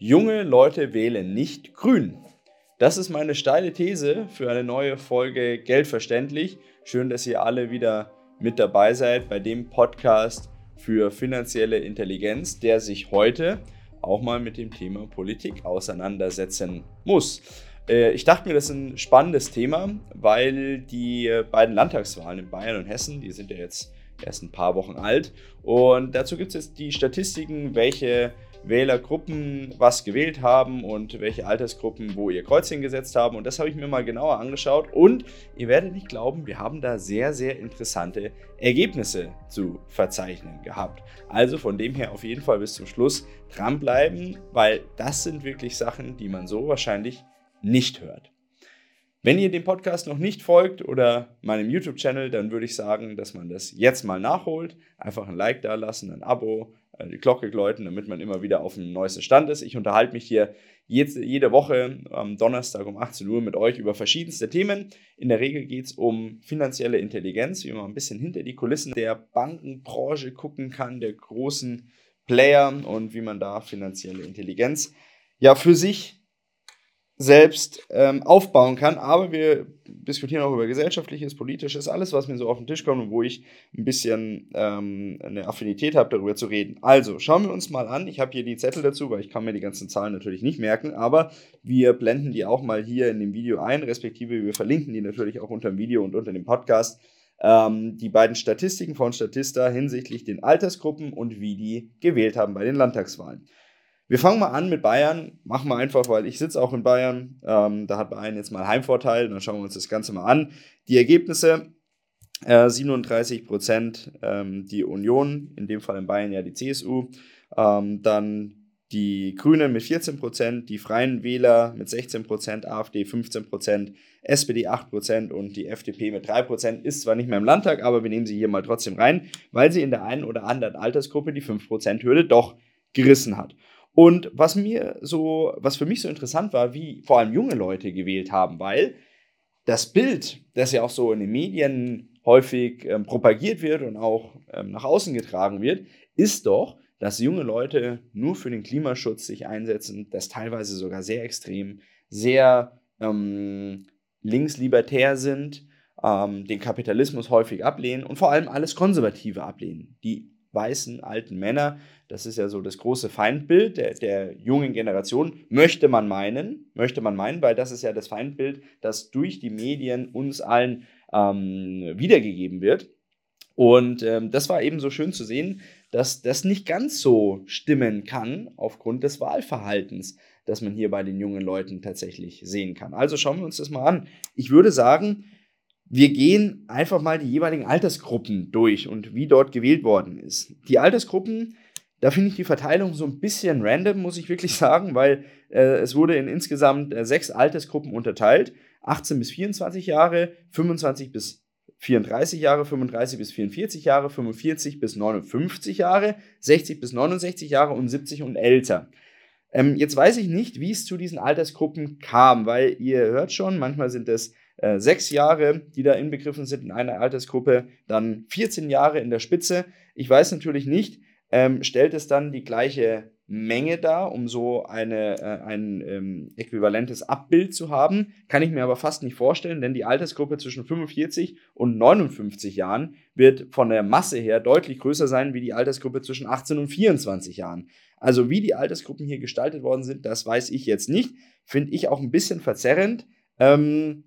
junge Leute wählen nicht grün. Das ist meine steile These für eine neue Folge Geldverständlich. Schön, dass ihr alle wieder mit dabei seid bei dem Podcast für finanzielle Intelligenz, der sich heute auch mal mit dem Thema Politik auseinandersetzen muss. Äh, ich dachte mir, das ist ein spannendes Thema, weil die beiden Landtagswahlen in Bayern und Hessen, die sind ja jetzt erst ein paar Wochen alt. Und dazu gibt es jetzt die Statistiken, welche Wählergruppen was gewählt haben und welche Altersgruppen wo ihr Kreuzchen gesetzt haben. Und das habe ich mir mal genauer angeschaut. Und ihr werdet nicht glauben, wir haben da sehr, sehr interessante Ergebnisse zu verzeichnen gehabt. Also von dem her auf jeden Fall bis zum Schluss dranbleiben, weil das sind wirklich Sachen, die man so wahrscheinlich nicht hört. Wenn ihr dem Podcast noch nicht folgt oder meinem YouTube-Channel, dann würde ich sagen, dass man das jetzt mal nachholt. Einfach ein Like da lassen, ein Abo, die Glocke läuten, damit man immer wieder auf dem neuesten Stand ist. Ich unterhalte mich hier jede Woche am Donnerstag um 18 Uhr mit euch über verschiedenste Themen. In der Regel geht es um finanzielle Intelligenz, wie man ein bisschen hinter die Kulissen der Bankenbranche gucken kann, der großen Player und wie man da finanzielle Intelligenz ja für sich selbst ähm, aufbauen kann. Aber wir diskutieren auch über gesellschaftliches, politisches, alles, was mir so auf den Tisch kommt und wo ich ein bisschen ähm, eine Affinität habe, darüber zu reden. Also, schauen wir uns mal an. Ich habe hier die Zettel dazu, weil ich kann mir die ganzen Zahlen natürlich nicht merken, aber wir blenden die auch mal hier in dem Video ein, respektive wir verlinken die natürlich auch unter dem Video und unter dem Podcast. Ähm, die beiden Statistiken von Statista hinsichtlich den Altersgruppen und wie die gewählt haben bei den Landtagswahlen. Wir fangen mal an mit Bayern. Machen wir einfach, weil ich sitze auch in Bayern. Ähm, da hat Bayern jetzt mal Heimvorteil. Dann schauen wir uns das Ganze mal an. Die Ergebnisse: äh, 37 Prozent ähm, die Union, in dem Fall in Bayern ja die CSU. Ähm, dann die Grünen mit 14 Prozent, die Freien Wähler mit 16 Prozent, AfD 15 Prozent, SPD 8 Prozent und die FDP mit 3 Prozent. Ist zwar nicht mehr im Landtag, aber wir nehmen sie hier mal trotzdem rein, weil sie in der einen oder anderen Altersgruppe die 5 Prozent Hürde doch gerissen hat. Und was mir so, was für mich so interessant war, wie vor allem junge Leute gewählt haben, weil das Bild, das ja auch so in den Medien häufig ähm, propagiert wird und auch ähm, nach außen getragen wird, ist doch, dass junge Leute nur für den Klimaschutz sich einsetzen, das teilweise sogar sehr extrem, sehr ähm, linkslibertär sind, ähm, den Kapitalismus häufig ablehnen und vor allem alles Konservative ablehnen. Die weißen alten Männer, das ist ja so das große Feindbild der, der jungen Generation, möchte man meinen, möchte man meinen, weil das ist ja das Feindbild, das durch die Medien uns allen ähm, wiedergegeben wird. Und ähm, das war eben so schön zu sehen, dass das nicht ganz so stimmen kann aufgrund des Wahlverhaltens, das man hier bei den jungen Leuten tatsächlich sehen kann. Also schauen wir uns das mal an. Ich würde sagen, wir gehen einfach mal die jeweiligen Altersgruppen durch und wie dort gewählt worden ist. Die Altersgruppen, da finde ich die Verteilung so ein bisschen random, muss ich wirklich sagen, weil äh, es wurde in insgesamt äh, sechs Altersgruppen unterteilt. 18 bis 24 Jahre, 25 bis 34 Jahre, 35 bis 44 Jahre, 45 bis 59 Jahre, 60 bis 69 Jahre und 70 und älter. Ähm, jetzt weiß ich nicht, wie es zu diesen Altersgruppen kam, weil ihr hört schon, manchmal sind es äh, sechs Jahre, die da inbegriffen sind in einer Altersgruppe, dann 14 Jahre in der Spitze. Ich weiß natürlich nicht, ähm, stellt es dann die gleiche Menge dar, um so eine, äh, ein ähm, äquivalentes Abbild zu haben. Kann ich mir aber fast nicht vorstellen, denn die Altersgruppe zwischen 45 und 59 Jahren wird von der Masse her deutlich größer sein wie die Altersgruppe zwischen 18 und 24 Jahren. Also wie die Altersgruppen hier gestaltet worden sind, das weiß ich jetzt nicht. Finde ich auch ein bisschen verzerrend. Ähm,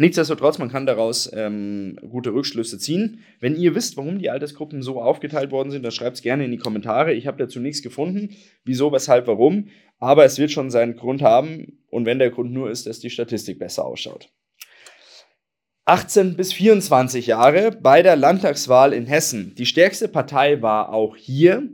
Nichtsdestotrotz, man kann daraus ähm, gute Rückschlüsse ziehen. Wenn ihr wisst, warum die Altersgruppen so aufgeteilt worden sind, dann schreibt es gerne in die Kommentare. Ich habe dazu nichts gefunden, wieso, weshalb, warum. Aber es wird schon seinen Grund haben. Und wenn der Grund nur ist, dass die Statistik besser ausschaut. 18 bis 24 Jahre bei der Landtagswahl in Hessen. Die stärkste Partei war auch hier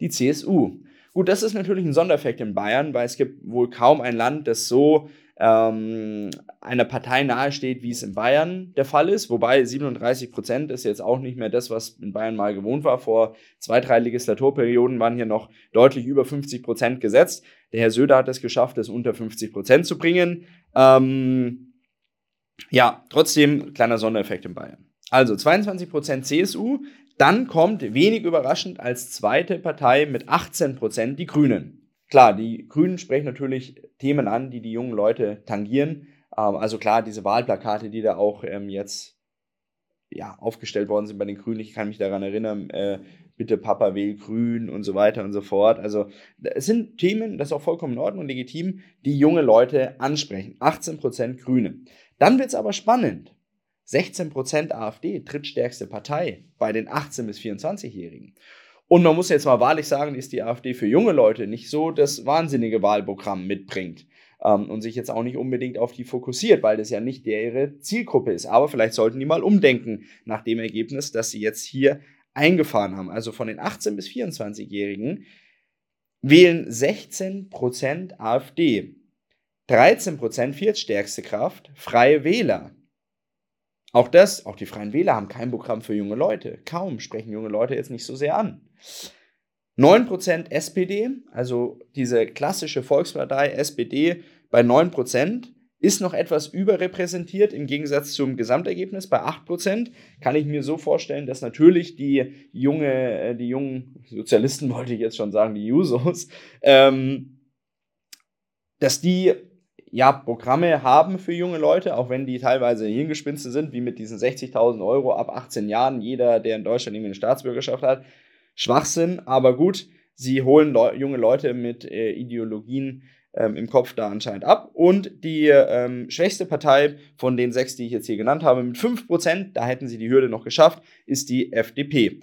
die CSU. Gut, das ist natürlich ein Sondereffekt in Bayern, weil es gibt wohl kaum ein Land, das so ähm, einer Partei nahesteht, wie es in Bayern der Fall ist. Wobei 37 Prozent ist jetzt auch nicht mehr das, was in Bayern mal gewohnt war. Vor zwei, drei Legislaturperioden waren hier noch deutlich über 50 Prozent gesetzt. Der Herr Söder hat es geschafft, es unter 50 Prozent zu bringen. Ähm, ja, trotzdem kleiner Sondereffekt in Bayern. Also 22 Prozent CSU. Dann kommt wenig überraschend als zweite Partei mit 18 Prozent die Grünen. Klar, die Grünen sprechen natürlich Themen an, die die jungen Leute tangieren. Ähm, also klar, diese Wahlplakate, die da auch ähm, jetzt ja, aufgestellt worden sind bei den Grünen. Ich kann mich daran erinnern, äh, bitte Papa wähl grün und so weiter und so fort. Also es sind Themen, das ist auch vollkommen in Ordnung und legitim, die junge Leute ansprechen. 18% Grüne. Dann wird es aber spannend. 16% AfD, drittstärkste Partei bei den 18- bis 24-Jährigen. Und man muss jetzt mal wahrlich sagen, ist die AfD für junge Leute nicht so das wahnsinnige Wahlprogramm mitbringt ähm, und sich jetzt auch nicht unbedingt auf die fokussiert, weil das ja nicht ihre Zielgruppe ist. Aber vielleicht sollten die mal umdenken nach dem Ergebnis, das sie jetzt hier eingefahren haben. Also von den 18- bis 24-Jährigen wählen 16% AfD, 13% viertstärkste Kraft, Freie Wähler. Auch das, auch die Freien Wähler haben kein Programm für junge Leute. Kaum sprechen junge Leute jetzt nicht so sehr an. 9% SPD, also diese klassische Volkspartei SPD bei 9%, ist noch etwas überrepräsentiert im Gegensatz zum Gesamtergebnis bei 8%. Kann ich mir so vorstellen, dass natürlich die, junge, äh, die jungen Sozialisten, wollte ich jetzt schon sagen, die Jusos, ähm, dass die ja, Programme haben für junge Leute, auch wenn die teilweise Hirngespinste sind, wie mit diesen 60.000 Euro ab 18 Jahren, jeder, der in Deutschland irgendwie eine Staatsbürgerschaft hat, Schwachsinn, aber gut, sie holen Le junge Leute mit äh, Ideologien ähm, im Kopf da anscheinend ab. Und die ähm, schwächste Partei von den sechs, die ich jetzt hier genannt habe, mit 5%, da hätten sie die Hürde noch geschafft, ist die FDP.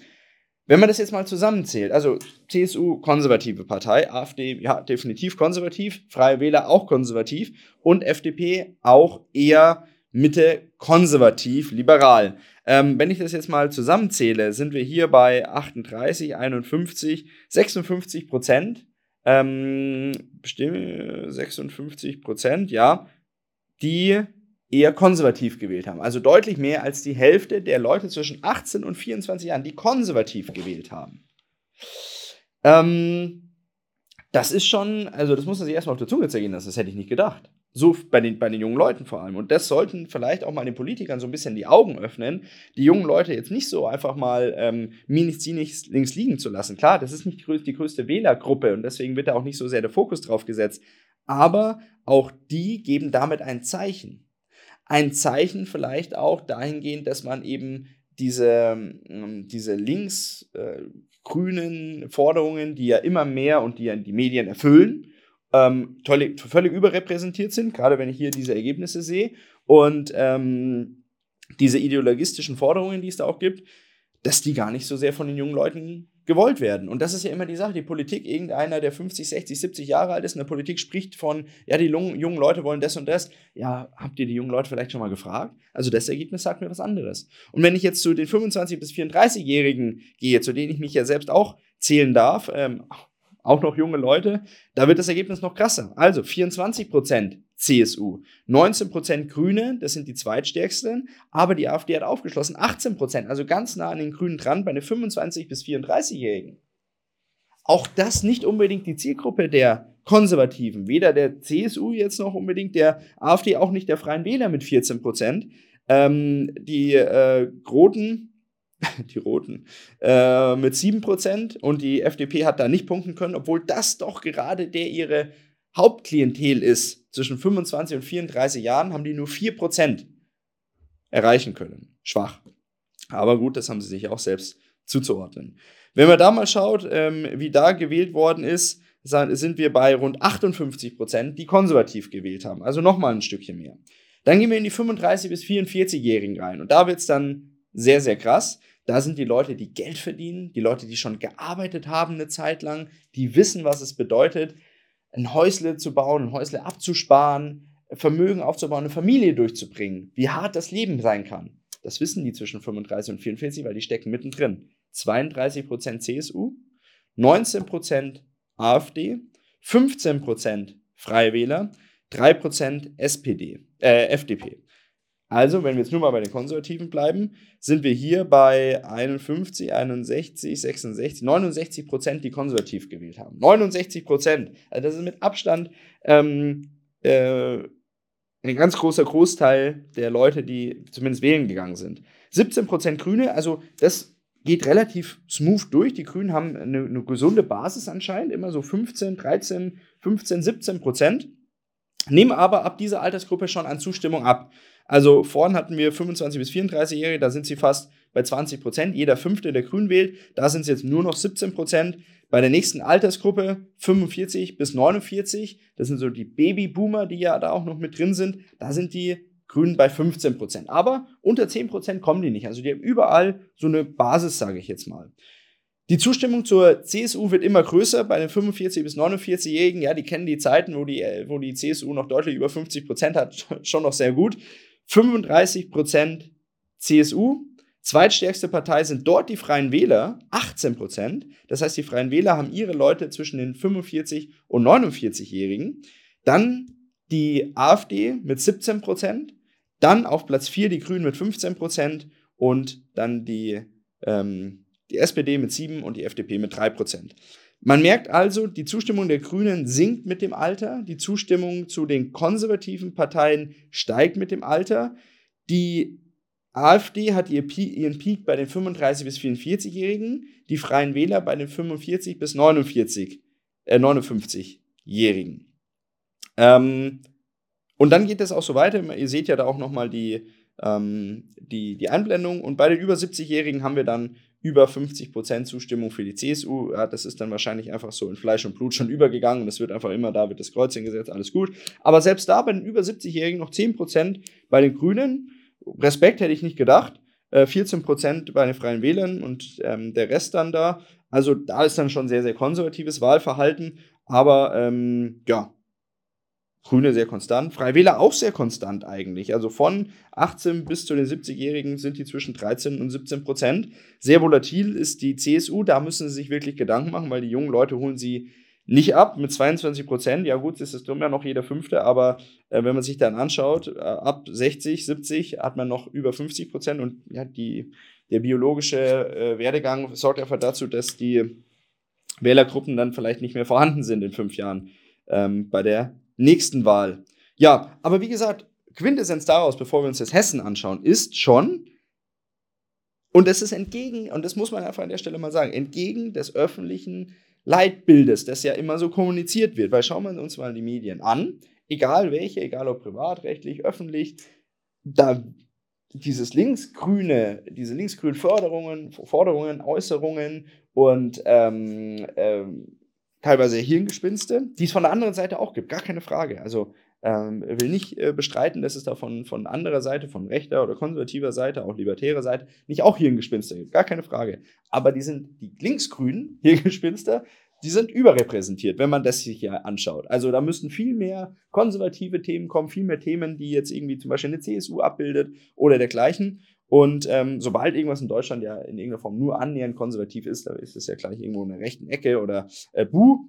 Wenn man das jetzt mal zusammenzählt, also CSU konservative Partei, AfD ja definitiv konservativ, Freie Wähler auch konservativ und FDP auch eher Mitte konservativ liberal. Ähm, wenn ich das jetzt mal zusammenzähle, sind wir hier bei 38, 51, 56 Prozent. Ähm, bestimmt 56 Prozent, ja, die eher konservativ gewählt haben. Also deutlich mehr als die Hälfte der Leute zwischen 18 und 24 Jahren, die konservativ gewählt haben. Ähm, das ist schon, also das muss man sich erstmal auf der Zunge zergehen lassen, das hätte ich nicht gedacht. So bei den, bei den jungen Leuten vor allem. Und das sollten vielleicht auch mal den Politikern so ein bisschen die Augen öffnen, die jungen Leute jetzt nicht so einfach mal ähm, minus links liegen zu lassen. Klar, das ist nicht die größte Wählergruppe und deswegen wird da auch nicht so sehr der Fokus drauf gesetzt. Aber auch die geben damit ein Zeichen ein Zeichen vielleicht auch dahingehend, dass man eben diese, ähm, diese links-grünen äh, Forderungen, die ja immer mehr und die ja die Medien erfüllen, ähm, tolle, völlig überrepräsentiert sind, gerade wenn ich hier diese Ergebnisse sehe. Und ähm, diese ideologistischen Forderungen, die es da auch gibt, dass die gar nicht so sehr von den jungen Leuten gewollt werden. Und das ist ja immer die Sache. Die Politik, irgendeiner, der 50, 60, 70 Jahre alt ist, in der Politik spricht von, ja, die jungen, Leute wollen das und das. Ja, habt ihr die jungen Leute vielleicht schon mal gefragt? Also das Ergebnis sagt mir was anderes. Und wenn ich jetzt zu den 25- bis 34-Jährigen gehe, zu denen ich mich ja selbst auch zählen darf, ähm, auch noch junge Leute, da wird das Ergebnis noch krasser. Also 24 Prozent CSU, 19 Prozent Grüne, das sind die zweitstärksten, aber die AfD hat aufgeschlossen 18 Prozent, also ganz nah an den Grünen dran bei den 25 bis 34-Jährigen. Auch das nicht unbedingt die Zielgruppe der Konservativen, weder der CSU jetzt noch unbedingt der AfD, auch nicht der Freien Wähler mit 14 Prozent. Ähm, die äh, Roten die Roten, äh, mit 7% und die FDP hat da nicht punkten können, obwohl das doch gerade der ihre Hauptklientel ist. Zwischen 25 und 34 Jahren haben die nur 4% erreichen können. Schwach. Aber gut, das haben sie sich auch selbst zuzuordnen. Wenn man da mal schaut, ähm, wie da gewählt worden ist, sind wir bei rund 58% die konservativ gewählt haben. Also nochmal ein Stückchen mehr. Dann gehen wir in die 35- bis 44-Jährigen rein. Und da wird es dann sehr, sehr krass. Da sind die Leute, die Geld verdienen, die Leute, die schon gearbeitet haben eine Zeit lang, die wissen, was es bedeutet, ein Häusle zu bauen, ein Häusle abzusparen, Vermögen aufzubauen, eine Familie durchzubringen, wie hart das Leben sein kann. Das wissen die zwischen 35 und 44, weil die stecken mittendrin. 32% CSU, 19% AfD, 15% Freie Wähler, 3% SPD, äh, FDP. Also, wenn wir jetzt nur mal bei den Konservativen bleiben, sind wir hier bei 51, 61, 66, 69 Prozent, die konservativ gewählt haben. 69 Prozent. Also das ist mit Abstand ähm, äh, ein ganz großer Großteil der Leute, die zumindest wählen gegangen sind. 17 Prozent Grüne, also das geht relativ smooth durch. Die Grünen haben eine, eine gesunde Basis anscheinend, immer so 15, 13, 15, 17 Prozent, nehmen aber ab dieser Altersgruppe schon an Zustimmung ab. Also vorhin hatten wir 25 bis 34-Jährige, da sind sie fast bei 20 Prozent. Jeder Fünfte, der Grün wählt, da sind es jetzt nur noch 17 Prozent. Bei der nächsten Altersgruppe 45 bis 49, das sind so die Babyboomer, die ja da auch noch mit drin sind, da sind die Grünen bei 15 Prozent. Aber unter 10 Prozent kommen die nicht. Also die haben überall so eine Basis, sage ich jetzt mal. Die Zustimmung zur CSU wird immer größer bei den 45- bis 49-Jährigen. Ja, die kennen die Zeiten, wo die, wo die CSU noch deutlich über 50 Prozent hat, schon noch sehr gut. 35 Prozent CSU. Zweitstärkste Partei sind dort die Freien Wähler, 18 Prozent. Das heißt, die Freien Wähler haben ihre Leute zwischen den 45 und 49-Jährigen. Dann die AfD mit 17 Prozent. Dann auf Platz 4 die Grünen mit 15 Prozent und dann die, ähm, die SPD mit 7 und die FDP mit 3 Prozent. Man merkt also, die Zustimmung der Grünen sinkt mit dem Alter, die Zustimmung zu den konservativen Parteien steigt mit dem Alter. Die AfD hat ihren Peak bei den 35- bis 44-Jährigen, die Freien Wähler bei den 45- bis 49, äh, 59-Jährigen. Ähm, und dann geht es auch so weiter. Ihr seht ja da auch nochmal die, ähm, die, die Einblendung. Und bei den über 70-Jährigen haben wir dann über 50% Zustimmung für die CSU. Ja, das ist dann wahrscheinlich einfach so in Fleisch und Blut schon übergegangen. Und es wird einfach immer, da wird das Kreuz hingesetzt, alles gut. Aber selbst da bei den über 70-Jährigen noch 10% bei den Grünen. Respekt hätte ich nicht gedacht. Äh, 14% bei den Freien Wählern und ähm, der Rest dann da. Also da ist dann schon sehr, sehr konservatives Wahlverhalten. Aber ähm, ja, Grüne sehr konstant, Freie Wähler auch sehr konstant eigentlich. Also von 18 bis zu den 70-Jährigen sind die zwischen 13 und 17 Prozent. Sehr volatil ist die CSU, da müssen sie sich wirklich Gedanken machen, weil die jungen Leute holen sie nicht ab mit 22 Prozent. Ja gut, ist es drum ja noch jeder Fünfte, aber äh, wenn man sich dann anschaut, äh, ab 60, 70 hat man noch über 50 Prozent und ja, die, der biologische äh, Werdegang sorgt einfach dazu, dass die Wählergruppen dann vielleicht nicht mehr vorhanden sind in fünf Jahren ähm, bei der nächsten Wahl. Ja, aber wie gesagt, Quintessenz daraus, bevor wir uns das Hessen anschauen, ist schon, und das ist entgegen, und das muss man einfach an der Stelle mal sagen, entgegen des öffentlichen Leitbildes, das ja immer so kommuniziert wird. Weil schauen wir uns mal die Medien an, egal welche, egal ob privatrechtlich, öffentlich, da dieses linksgrüne, diese linksgrünen Förderungen, Forderungen, Äußerungen und ähm, ähm, teilweise Hirngespinste, die es von der anderen Seite auch gibt, gar keine Frage. Also ähm, will nicht äh, bestreiten, dass es da von, von anderer Seite, von rechter oder konservativer Seite, auch libertärer Seite, nicht auch Hirngespinste gibt, gar keine Frage. Aber die sind, die linksgrünen Hirngespinster, die sind überrepräsentiert, wenn man das sich ja anschaut. Also da müssten viel mehr konservative Themen kommen, viel mehr Themen, die jetzt irgendwie zum Beispiel eine CSU abbildet oder dergleichen. Und ähm, sobald irgendwas in Deutschland ja in irgendeiner Form nur annähernd konservativ ist, da ist es ja gleich irgendwo in der rechten Ecke oder äh, buh.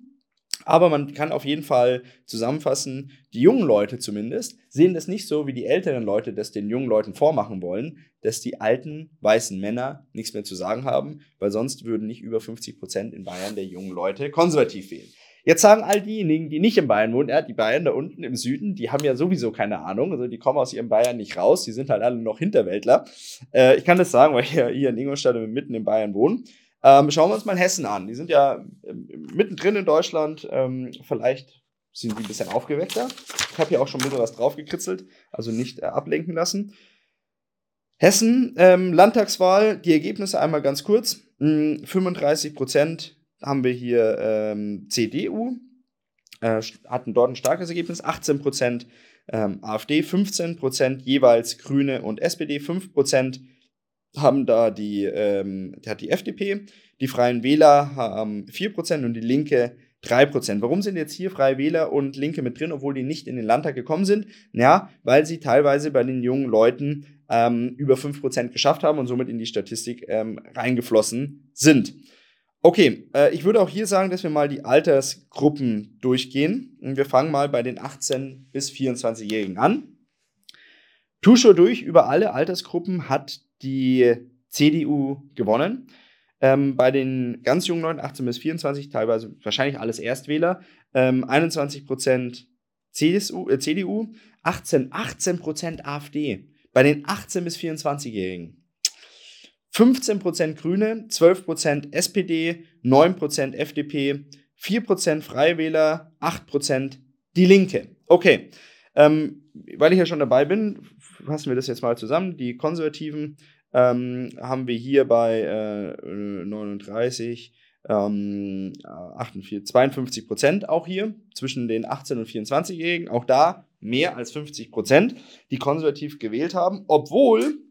Aber man kann auf jeden Fall zusammenfassen, die jungen Leute zumindest sehen das nicht so, wie die älteren Leute das den jungen Leuten vormachen wollen, dass die alten weißen Männer nichts mehr zu sagen haben, weil sonst würden nicht über 50 Prozent in Bayern der jungen Leute konservativ wählen. Jetzt sagen all diejenigen, die nicht in Bayern wohnen, ja, die Bayern da unten im Süden, die haben ja sowieso keine Ahnung, also die kommen aus ihrem Bayern nicht raus, die sind halt alle noch Hinterwäldler. Äh, ich kann das sagen, weil ich ja hier in Ingolstadt mitten in Bayern wohne. Ähm, schauen wir uns mal Hessen an. Die sind ja ähm, mittendrin in Deutschland. Ähm, vielleicht sind die ein bisschen aufgeweckter. Ich habe hier auch schon ein bisschen was draufgekritzelt, also nicht äh, ablenken lassen. Hessen, ähm, Landtagswahl, die Ergebnisse einmal ganz kurz. 35 hm, Prozent haben wir hier ähm, CDU, äh, hatten dort ein starkes Ergebnis, 18 Prozent ähm, AfD, 15 Prozent jeweils Grüne und SPD, 5 Prozent haben da die, ähm, hat die FDP, die Freien Wähler haben 4 Prozent und die Linke 3 Prozent. Warum sind jetzt hier Freie Wähler und Linke mit drin, obwohl die nicht in den Landtag gekommen sind? Ja, weil sie teilweise bei den jungen Leuten ähm, über 5 Prozent geschafft haben und somit in die Statistik ähm, reingeflossen sind. Okay, äh, ich würde auch hier sagen, dass wir mal die Altersgruppen durchgehen. Wir fangen mal bei den 18- bis 24-Jährigen an. Tuscho durch über alle Altersgruppen hat die CDU gewonnen. Ähm, bei den ganz jungen Leuten, 18 bis 24, teilweise wahrscheinlich alles Erstwähler, ähm, 21 CSU, äh, CDU, 18, 18 AfD. Bei den 18 bis 24-Jährigen 15% Grüne, 12% SPD, 9% FDP, 4% Freie Wähler, 8% Die Linke. Okay, ähm, weil ich ja schon dabei bin, fassen wir das jetzt mal zusammen. Die Konservativen ähm, haben wir hier bei äh, 39, ähm, 48, 52 Prozent auch hier zwischen den 18- und 24-Jährigen. Auch da mehr als 50 Prozent, die konservativ gewählt haben, obwohl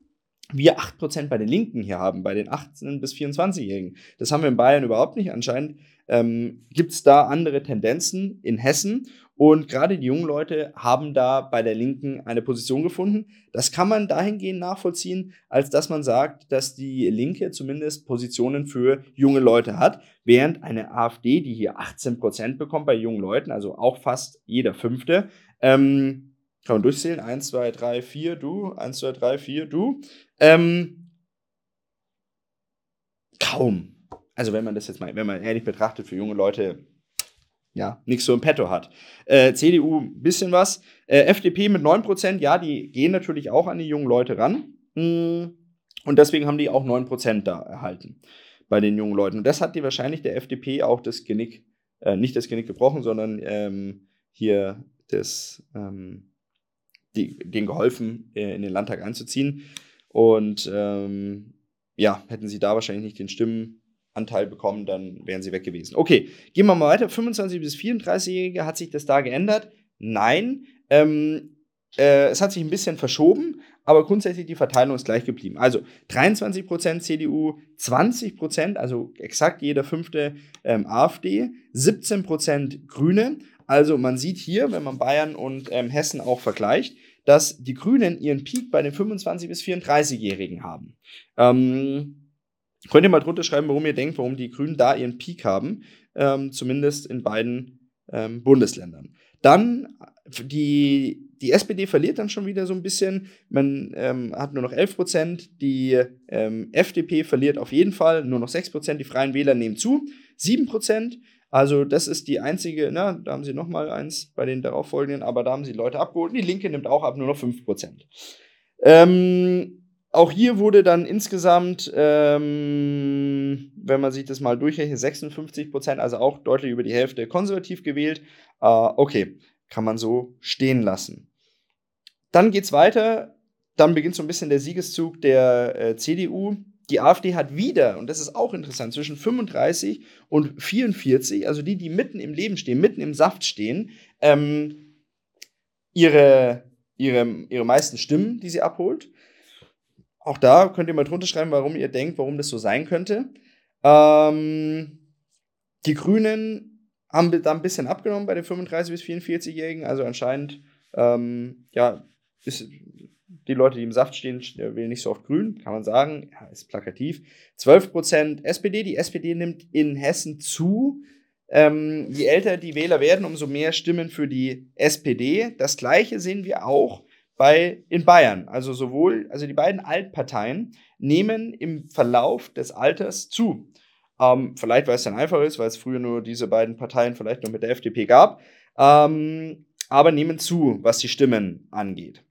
wir 8% bei den Linken hier haben, bei den 18- bis 24-Jährigen. Das haben wir in Bayern überhaupt nicht. Anscheinend ähm, gibt es da andere Tendenzen in Hessen. Und gerade die jungen Leute haben da bei der Linken eine Position gefunden. Das kann man dahingehend nachvollziehen, als dass man sagt, dass die Linke zumindest Positionen für junge Leute hat, während eine AfD, die hier 18% bekommt bei jungen Leuten, also auch fast jeder Fünfte, ähm, kann man durchzählen, 1, 2, 3, 4, du, 1, 2, 3, 4, du, ähm, kaum. Also wenn man das jetzt mal, wenn man ehrlich betrachtet, für junge Leute ja, nichts so im Petto hat. Äh, CDU ein bisschen was. Äh, FDP mit 9%, ja, die gehen natürlich auch an die jungen Leute ran. Mm, und deswegen haben die auch 9% da erhalten bei den jungen Leuten. Und das hat die wahrscheinlich der FDP auch das Genick, äh, nicht das Genick gebrochen, sondern ähm, hier das, ähm, die, denen geholfen, äh, in den Landtag einzuziehen. Und ähm, ja, hätten sie da wahrscheinlich nicht den Stimmen Anteil bekommen, dann wären sie weg gewesen. Okay, gehen wir mal weiter. 25 bis 34-Jährige, hat sich das da geändert? Nein. Ähm, äh, es hat sich ein bisschen verschoben, aber grundsätzlich die Verteilung ist gleich geblieben. Also 23% CDU, 20%, also exakt jeder fünfte ähm, AfD, 17% Grüne. Also man sieht hier, wenn man Bayern und ähm, Hessen auch vergleicht, dass die Grünen ihren Peak bei den 25 bis 34-Jährigen haben. Ähm, Könnt ihr mal drunter schreiben, warum ihr denkt, warum die Grünen da ihren Peak haben, ähm, zumindest in beiden ähm, Bundesländern. Dann die, die SPD verliert dann schon wieder so ein bisschen. Man ähm, hat nur noch 11 Prozent. Die ähm, FDP verliert auf jeden Fall nur noch 6 Prozent. Die Freien Wähler nehmen zu. 7 Prozent. Also das ist die einzige, na, da haben sie noch mal eins bei den darauffolgenden, aber da haben sie Leute abgeholt. Die Linke nimmt auch ab, nur noch 5 Prozent. Ähm, auch hier wurde dann insgesamt, ähm, wenn man sich das mal durchrechnet, 56 Prozent, also auch deutlich über die Hälfte konservativ gewählt. Äh, okay, kann man so stehen lassen. Dann geht es weiter. Dann beginnt so ein bisschen der Siegeszug der äh, CDU. Die AfD hat wieder, und das ist auch interessant, zwischen 35 und 44, also die, die mitten im Leben stehen, mitten im Saft stehen, ähm, ihre, ihre, ihre meisten Stimmen, die sie abholt. Auch da könnt ihr mal drunter schreiben, warum ihr denkt, warum das so sein könnte. Ähm, die Grünen haben da ein bisschen abgenommen bei den 35- bis 44-Jährigen. Also anscheinend, ähm, ja, ist, die Leute, die im Saft stehen, wählen nicht so oft grün, kann man sagen. Ja, ist plakativ. 12% SPD. Die SPD nimmt in Hessen zu. Ähm, je älter die Wähler werden, umso mehr Stimmen für die SPD. Das gleiche sehen wir auch bei, in Bayern. Also sowohl, also die beiden Altparteien nehmen im Verlauf des Alters zu. Ähm, vielleicht, weil es dann einfach ist, weil es früher nur diese beiden Parteien vielleicht noch mit der FDP gab, ähm, aber nehmen zu, was die Stimmen angeht.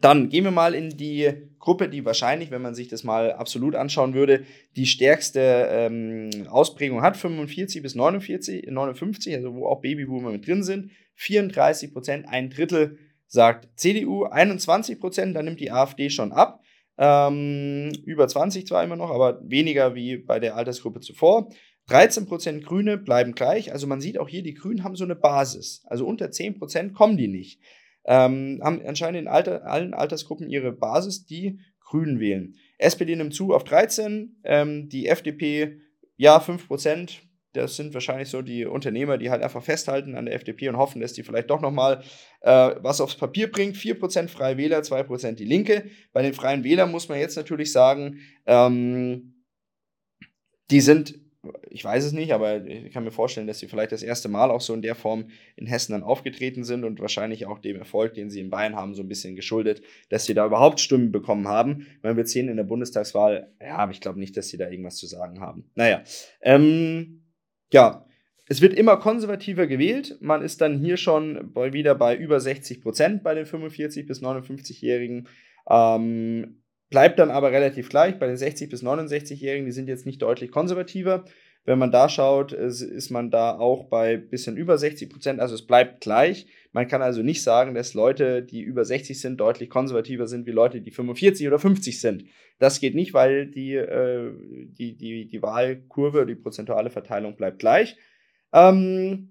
Dann gehen wir mal in die Gruppe, die wahrscheinlich, wenn man sich das mal absolut anschauen würde, die stärkste ähm, Ausprägung hat, 45 bis 49, 59, also wo auch Babyboomer mit drin sind, 34 Prozent, ein Drittel sagt CDU 21 Prozent, dann nimmt die AfD schon ab. Ähm, über 20 zwar immer noch, aber weniger wie bei der Altersgruppe zuvor. 13 Prozent Grüne bleiben gleich. Also man sieht auch hier, die Grünen haben so eine Basis. Also unter 10 Prozent kommen die nicht. Ähm, haben anscheinend in Alter, allen Altersgruppen ihre Basis, die Grünen wählen. SPD nimmt zu auf 13, ähm, die FDP ja 5%, Prozent. Das sind wahrscheinlich so die Unternehmer, die halt einfach festhalten an der FDP und hoffen, dass die vielleicht doch nochmal äh, was aufs Papier bringt. 4% Freie Wähler, 2% die Linke. Bei den Freien Wählern muss man jetzt natürlich sagen, ähm, die sind, ich weiß es nicht, aber ich kann mir vorstellen, dass sie vielleicht das erste Mal auch so in der Form in Hessen dann aufgetreten sind und wahrscheinlich auch dem Erfolg, den sie in Bayern haben, so ein bisschen geschuldet, dass sie da überhaupt Stimmen bekommen haben. Wenn wir sehen in der Bundestagswahl, ja, aber ich glaube nicht, dass sie da irgendwas zu sagen haben. Naja, ähm, ja, es wird immer konservativer gewählt. Man ist dann hier schon wieder bei über 60 Prozent bei den 45- bis 59-Jährigen. Ähm, bleibt dann aber relativ gleich. Bei den 60- bis 69-Jährigen, die sind jetzt nicht deutlich konservativer. Wenn man da schaut, ist man da auch bei ein bisschen über 60 Prozent. Also es bleibt gleich. Man kann also nicht sagen, dass Leute, die über 60 sind, deutlich konservativer sind wie Leute, die 45 oder 50 sind. Das geht nicht, weil die, äh, die, die, die Wahlkurve, die prozentuale Verteilung bleibt gleich. Ähm,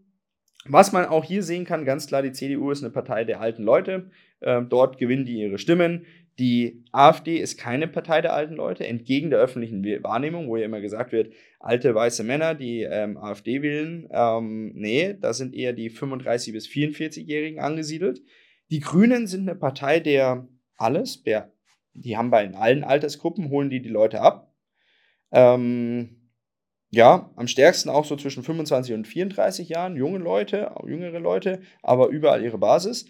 was man auch hier sehen kann, ganz klar, die CDU ist eine Partei der alten Leute. Ähm, dort gewinnen die ihre Stimmen. Die AfD ist keine Partei der alten Leute, entgegen der öffentlichen Wahrnehmung, wo ja immer gesagt wird, alte weiße Männer, die ähm, AfD wählen. Ähm, nee, da sind eher die 35- bis 44-Jährigen angesiedelt. Die Grünen sind eine Partei der alles, der, die haben bei allen Altersgruppen, holen die die Leute ab. Ähm, ja, am stärksten auch so zwischen 25 und 34 Jahren, junge Leute, jüngere Leute, aber überall ihre Basis.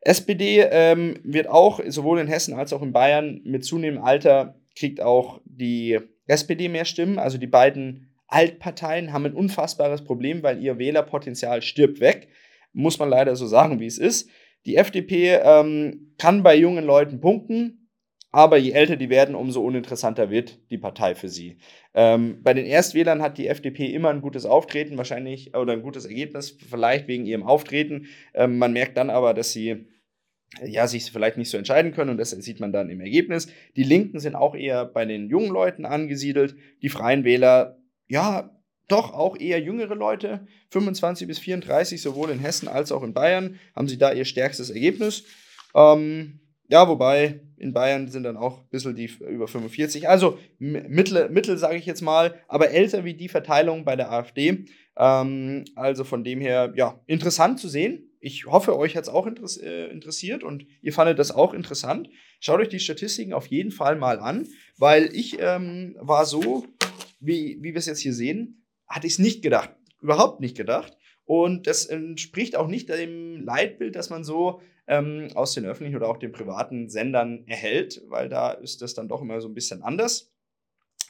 SPD ähm, wird auch sowohl in Hessen als auch in Bayern mit zunehmendem Alter kriegt auch die SPD mehr Stimmen. Also die beiden Altparteien haben ein unfassbares Problem, weil ihr Wählerpotenzial stirbt weg. Muss man leider so sagen, wie es ist. Die FDP ähm, kann bei jungen Leuten punkten, aber je älter die werden, umso uninteressanter wird die Partei für sie. Ähm, bei den Erstwählern hat die FDP immer ein gutes Auftreten, wahrscheinlich, oder ein gutes Ergebnis, vielleicht wegen ihrem Auftreten. Ähm, man merkt dann aber, dass sie ja, sich vielleicht nicht so entscheiden können und das sieht man dann im Ergebnis. Die Linken sind auch eher bei den jungen Leuten angesiedelt. Die Freien Wähler, ja, doch auch eher jüngere Leute, 25 bis 34, sowohl in Hessen als auch in Bayern, haben sie da ihr stärkstes Ergebnis. Ähm, ja, wobei in Bayern sind dann auch ein bisschen die über 45. Also mittel, mittel sage ich jetzt mal, aber älter wie die Verteilung bei der AfD. Ähm, also von dem her, ja, interessant zu sehen. Ich hoffe, euch hat es auch äh, interessiert und ihr fandet das auch interessant. Schaut euch die Statistiken auf jeden Fall mal an, weil ich ähm, war so, wie, wie wir es jetzt hier sehen, hatte ich es nicht gedacht. Überhaupt nicht gedacht. Und das entspricht auch nicht dem Leitbild, das man so ähm, aus den öffentlichen oder auch den privaten Sendern erhält, weil da ist das dann doch immer so ein bisschen anders.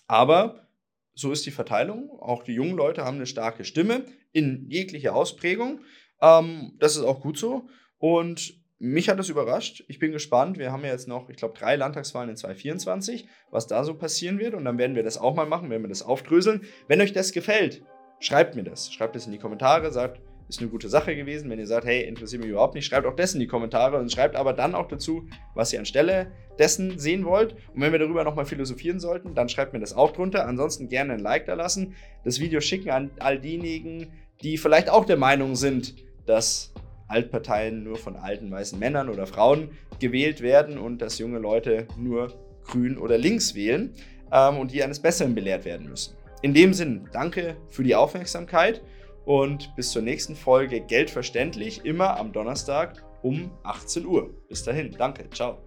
Aber so ist die Verteilung. Auch die jungen Leute haben eine starke Stimme in jeglicher Ausprägung. Ähm, das ist auch gut so. Und mich hat das überrascht. Ich bin gespannt. Wir haben ja jetzt noch, ich glaube, drei Landtagswahlen in 2024, was da so passieren wird. Und dann werden wir das auch mal machen, werden wir das aufdröseln. Wenn euch das gefällt, schreibt mir das. Schreibt es in die Kommentare, sagt, ist eine gute Sache gewesen. Wenn ihr sagt, hey, interessiert mich überhaupt nicht, schreibt auch das in die Kommentare und schreibt aber dann auch dazu, was ihr anstelle dessen sehen wollt. Und wenn wir darüber nochmal philosophieren sollten, dann schreibt mir das auch drunter. Ansonsten gerne ein Like da lassen, das Video schicken an all diejenigen, die vielleicht auch der Meinung sind, dass Altparteien nur von alten weißen Männern oder Frauen gewählt werden und dass junge Leute nur grün oder links wählen ähm, und die eines Besseren belehrt werden müssen. In dem Sinn, danke für die Aufmerksamkeit und bis zur nächsten Folge Geldverständlich, immer am Donnerstag um 18 Uhr. Bis dahin, danke, ciao.